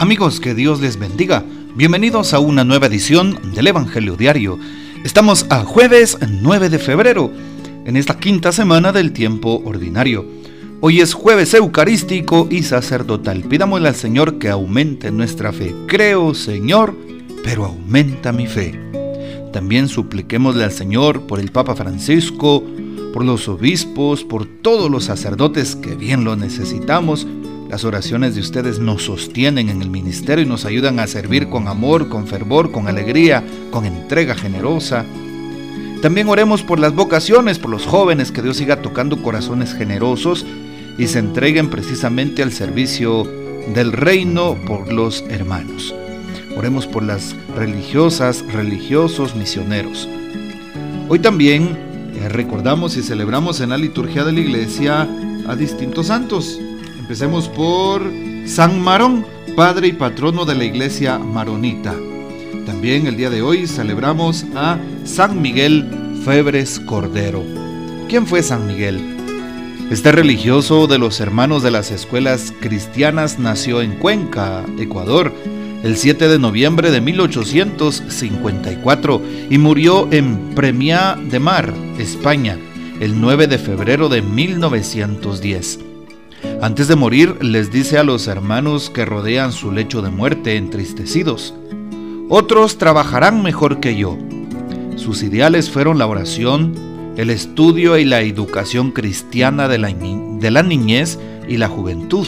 Amigos, que Dios les bendiga. Bienvenidos a una nueva edición del Evangelio Diario. Estamos a jueves 9 de febrero, en esta quinta semana del tiempo ordinario. Hoy es jueves eucarístico y sacerdotal. Pidámosle al Señor que aumente nuestra fe. Creo, Señor, pero aumenta mi fe. También supliquémosle al Señor por el Papa Francisco, por los obispos, por todos los sacerdotes que bien lo necesitamos. Las oraciones de ustedes nos sostienen en el ministerio y nos ayudan a servir con amor, con fervor, con alegría, con entrega generosa. También oremos por las vocaciones, por los jóvenes, que Dios siga tocando corazones generosos y se entreguen precisamente al servicio del reino por los hermanos. Oremos por las religiosas, religiosos, misioneros. Hoy también eh, recordamos y celebramos en la liturgia de la iglesia a distintos santos. Empecemos por San Marón, padre y patrono de la iglesia maronita. También el día de hoy celebramos a San Miguel Febres Cordero. ¿Quién fue San Miguel? Este religioso de los hermanos de las escuelas cristianas nació en Cuenca, Ecuador, el 7 de noviembre de 1854 y murió en Premiá de Mar, España, el 9 de febrero de 1910. Antes de morir les dice a los hermanos que rodean su lecho de muerte entristecidos, otros trabajarán mejor que yo. Sus ideales fueron la oración, el estudio y la educación cristiana de la, niñez y la juventud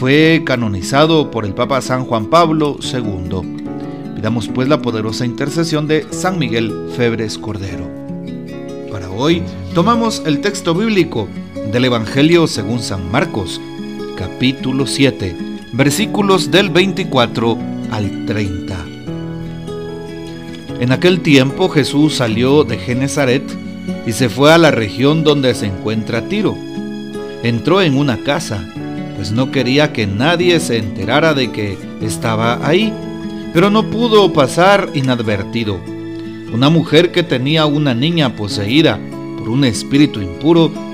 fue canonizado por el Papa San Juan Pablo II. Pidamos pues la poderosa intercesión de San Miguel Febres Cordero. Para hoy tomamos el texto bíblico del Evangelio según San Marcos, capítulo 7, versículos del 24 al 30. En aquel tiempo Jesús salió de Genezaret y se fue a la región donde se encuentra Tiro. Entró en una casa pues no quería que nadie se enterara de que estaba ahí, pero no pudo pasar inadvertido. Una mujer que tenía una niña poseída por un espíritu impuro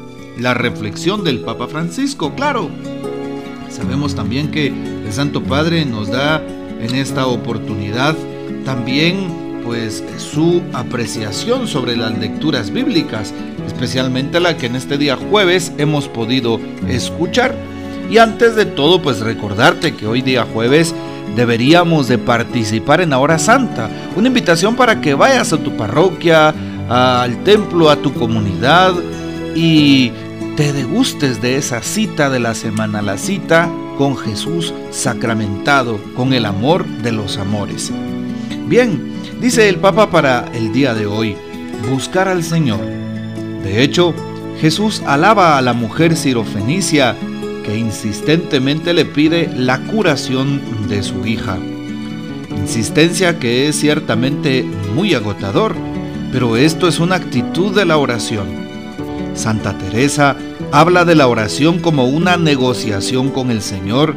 la reflexión del Papa Francisco, claro. Sabemos también que el Santo Padre nos da en esta oportunidad también pues su apreciación sobre las lecturas bíblicas, especialmente la que en este día jueves hemos podido escuchar. Y antes de todo, pues recordarte que hoy día jueves deberíamos de participar en la hora santa. Una invitación para que vayas a tu parroquia, al templo, a tu comunidad y te degustes de esa cita de la semana, la cita con Jesús sacramentado, con el amor de los amores. Bien, dice el Papa para el día de hoy, buscar al Señor. De hecho, Jesús alaba a la mujer sirofenicia que insistentemente le pide la curación de su hija. Insistencia que es ciertamente muy agotador, pero esto es una actitud de la oración. Santa Teresa habla de la oración como una negociación con el Señor,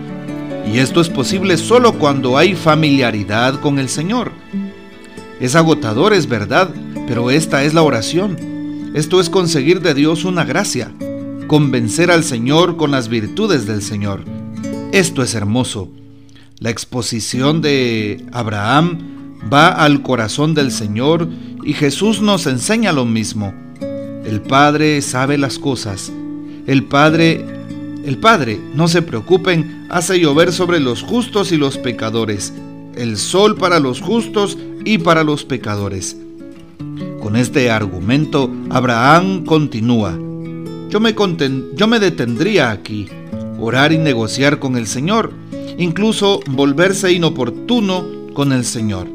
y esto es posible solo cuando hay familiaridad con el Señor. Es agotador, es verdad, pero esta es la oración. Esto es conseguir de Dios una gracia, convencer al Señor con las virtudes del Señor. Esto es hermoso. La exposición de Abraham va al corazón del Señor y Jesús nos enseña lo mismo. El Padre sabe las cosas. El Padre, el Padre, no se preocupen, hace llover sobre los justos y los pecadores. el sol para los justos y para los pecadores. Con este argumento, Abraham continúa. Yo me, yo me detendría aquí, orar y negociar con el Señor, incluso volverse inoportuno con el Señor.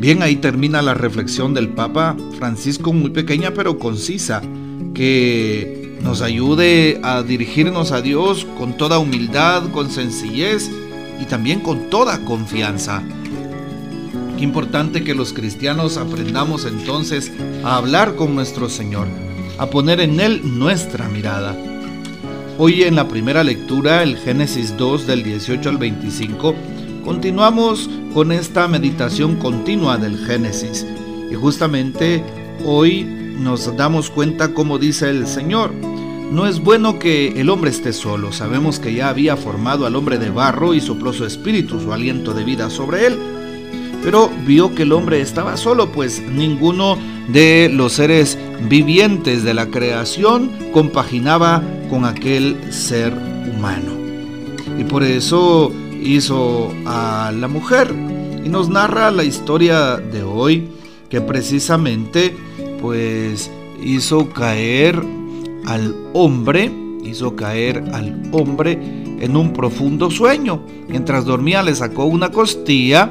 Bien, ahí termina la reflexión del Papa Francisco, muy pequeña pero concisa, que nos ayude a dirigirnos a Dios con toda humildad, con sencillez y también con toda confianza. Qué importante que los cristianos aprendamos entonces a hablar con nuestro Señor, a poner en Él nuestra mirada. Hoy en la primera lectura, el Génesis 2 del 18 al 25, continuamos con esta meditación continua del Génesis. Y justamente hoy nos damos cuenta como dice el Señor, no es bueno que el hombre esté solo. Sabemos que ya había formado al hombre de barro y sopló su espíritu, su aliento de vida sobre él pero vio que el hombre estaba solo, pues ninguno de los seres vivientes de la creación compaginaba con aquel ser humano. Y por eso hizo a la mujer. Y nos narra la historia de hoy que precisamente pues hizo caer al hombre, hizo caer al hombre en un profundo sueño. Mientras dormía le sacó una costilla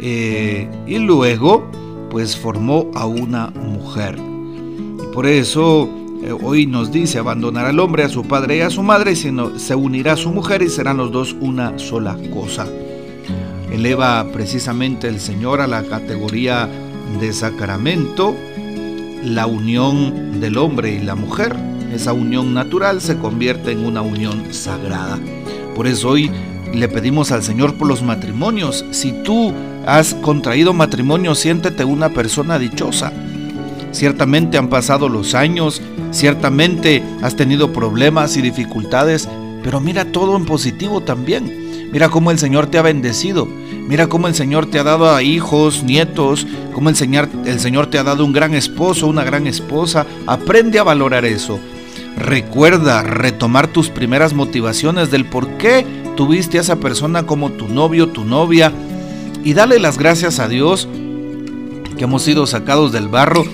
eh, y luego pues formó a una mujer. por eso hoy nos dice abandonar al hombre a su padre y a su madre, sino se unirá a su mujer y serán los dos una sola cosa. Eleva precisamente el Señor a la categoría de sacramento la unión del hombre y la mujer. Esa unión natural se convierte en una unión sagrada. Por eso hoy le pedimos al Señor por los matrimonios. Si tú has contraído matrimonio, siéntete una persona dichosa. Ciertamente han pasado los años, ciertamente has tenido problemas y dificultades, pero mira todo en positivo también. Mira cómo el Señor te ha bendecido. Mira cómo el Señor te ha dado a hijos, nietos, cómo el Señor, el Señor te ha dado un gran esposo, una gran esposa. Aprende a valorar eso. Recuerda retomar tus primeras motivaciones del por qué tuviste a esa persona como tu novio, tu novia, y dale las gracias a Dios que hemos sido sacados del barro,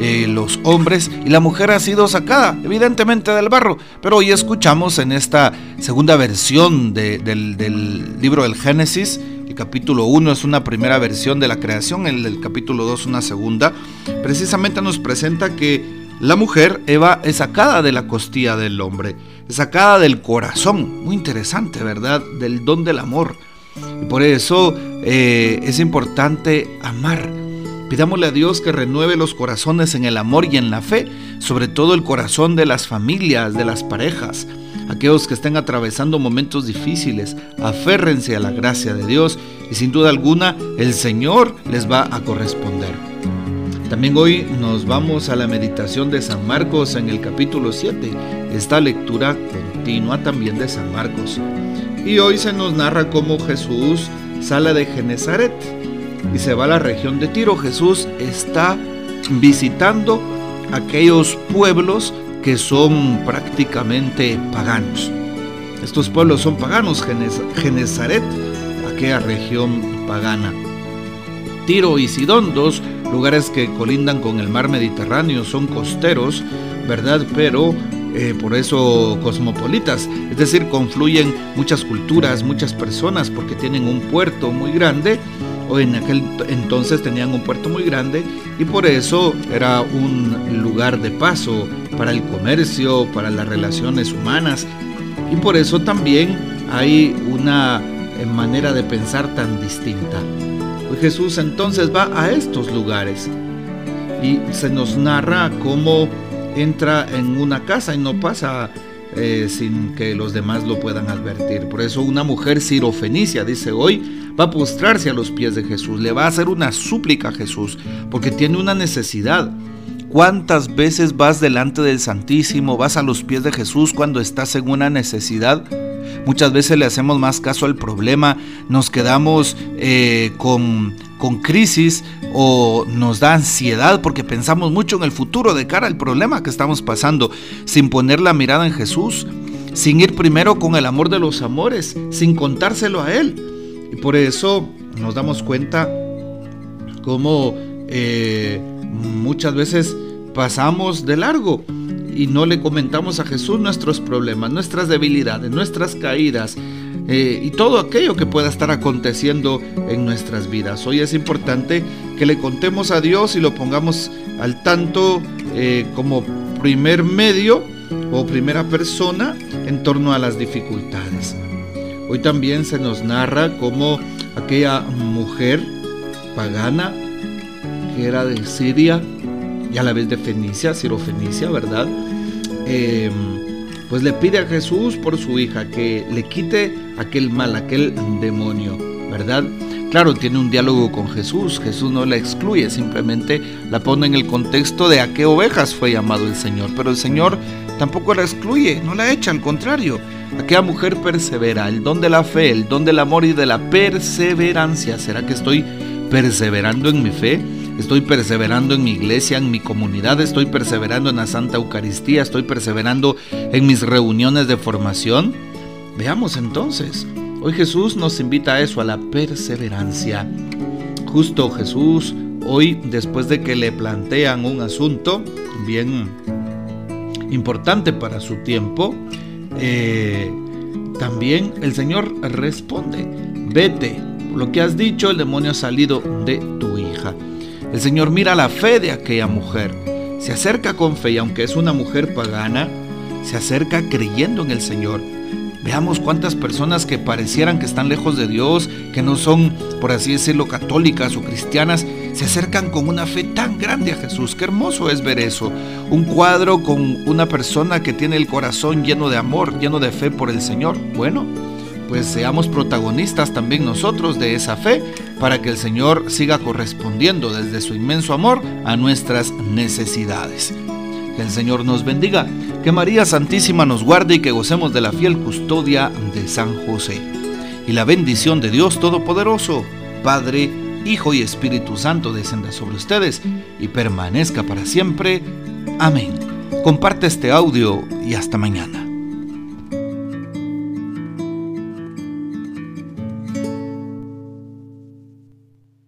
eh, los hombres, y la mujer ha sido sacada, evidentemente, del barro. Pero hoy escuchamos en esta segunda versión del, libro del Génesis, el capítulo 1 es una primera versión de la creación, el, el capítulo 2 una segunda, precisamente nos presenta que la mujer, Eva, es sacada de la costilla del hombre, es sacada del corazón, muy interesante, ¿verdad? Del don del amor. Y por eso eh, es importante amar. Pidámosle a Dios que renueve los corazones en el amor y en la fe, sobre todo el corazón de las familias, de las parejas. Aquellos que estén atravesando momentos difíciles, aférrense a la gracia de Dios y sin duda alguna el Señor les va a corresponder. También hoy nos vamos a la meditación de San Marcos en el capítulo 7, esta lectura continua también de San Marcos. Y hoy se nos narra cómo Jesús sale de Genezaret y se va a la región de Tiro. Jesús está visitando aquellos pueblos que son prácticamente paganos. Estos pueblos son paganos, Genezaret, aquella región pagana. Tiro y Sidón, dos lugares que colindan con el mar Mediterráneo, son costeros, ¿verdad? Pero eh, por eso cosmopolitas, es decir, confluyen muchas culturas, muchas personas, porque tienen un puerto muy grande, en aquel entonces tenían un puerto muy grande, y por eso era un lugar de paso para el comercio, para las relaciones humanas, y por eso también hay una eh, manera de pensar tan distinta. Pues Jesús entonces va a estos lugares y se nos narra cómo entra en una casa y no pasa eh, sin que los demás lo puedan advertir. Por eso una mujer sirofenicia, dice hoy, va a postrarse a los pies de Jesús, le va a hacer una súplica a Jesús, porque tiene una necesidad. ¿Cuántas veces vas delante del Santísimo, vas a los pies de Jesús cuando estás en una necesidad? Muchas veces le hacemos más caso al problema, nos quedamos eh, con, con crisis o nos da ansiedad porque pensamos mucho en el futuro de cara al problema que estamos pasando, sin poner la mirada en Jesús, sin ir primero con el amor de los amores, sin contárselo a Él. Y por eso nos damos cuenta cómo eh, muchas veces pasamos de largo y no le comentamos a Jesús nuestros problemas, nuestras debilidades, nuestras caídas eh, y todo aquello que pueda estar aconteciendo en nuestras vidas. Hoy es importante que le contemos a Dios y lo pongamos al tanto eh, como primer medio o primera persona en torno a las dificultades. Hoy también se nos narra cómo aquella mujer pagana que era de Siria y a la vez de Fenicia, Fenicia, ¿verdad? Em, pues le pide a Jesús por su hija que le quite aquel mal, aquel demonio, ¿verdad? Claro, tiene un diálogo con Jesús, Jesús no la excluye, simplemente la pone en el contexto de a qué ovejas fue llamado el Señor, pero el Señor tampoco la excluye, no la echa, al contrario, aquella mujer persevera, el don de la fe, el don del amor y de la perseverancia, ¿será que estoy perseverando en mi fe? Estoy perseverando en mi iglesia, en mi comunidad, estoy perseverando en la Santa Eucaristía, estoy perseverando en mis reuniones de formación. Veamos entonces, hoy Jesús nos invita a eso, a la perseverancia. Justo Jesús, hoy después de que le plantean un asunto bien importante para su tiempo, eh, también el Señor responde, vete, lo que has dicho, el demonio ha salido de tu hija. El Señor mira la fe de aquella mujer, se acerca con fe y aunque es una mujer pagana, se acerca creyendo en el Señor. Veamos cuántas personas que parecieran que están lejos de Dios, que no son, por así decirlo, católicas o cristianas, se acercan con una fe tan grande a Jesús. Qué hermoso es ver eso. Un cuadro con una persona que tiene el corazón lleno de amor, lleno de fe por el Señor. Bueno, pues seamos protagonistas también nosotros de esa fe para que el Señor siga correspondiendo desde su inmenso amor a nuestras necesidades. Que el Señor nos bendiga, que María Santísima nos guarde y que gocemos de la fiel custodia de San José. Y la bendición de Dios Todopoderoso, Padre, Hijo y Espíritu Santo descenda sobre ustedes y permanezca para siempre. Amén. Comparte este audio y hasta mañana.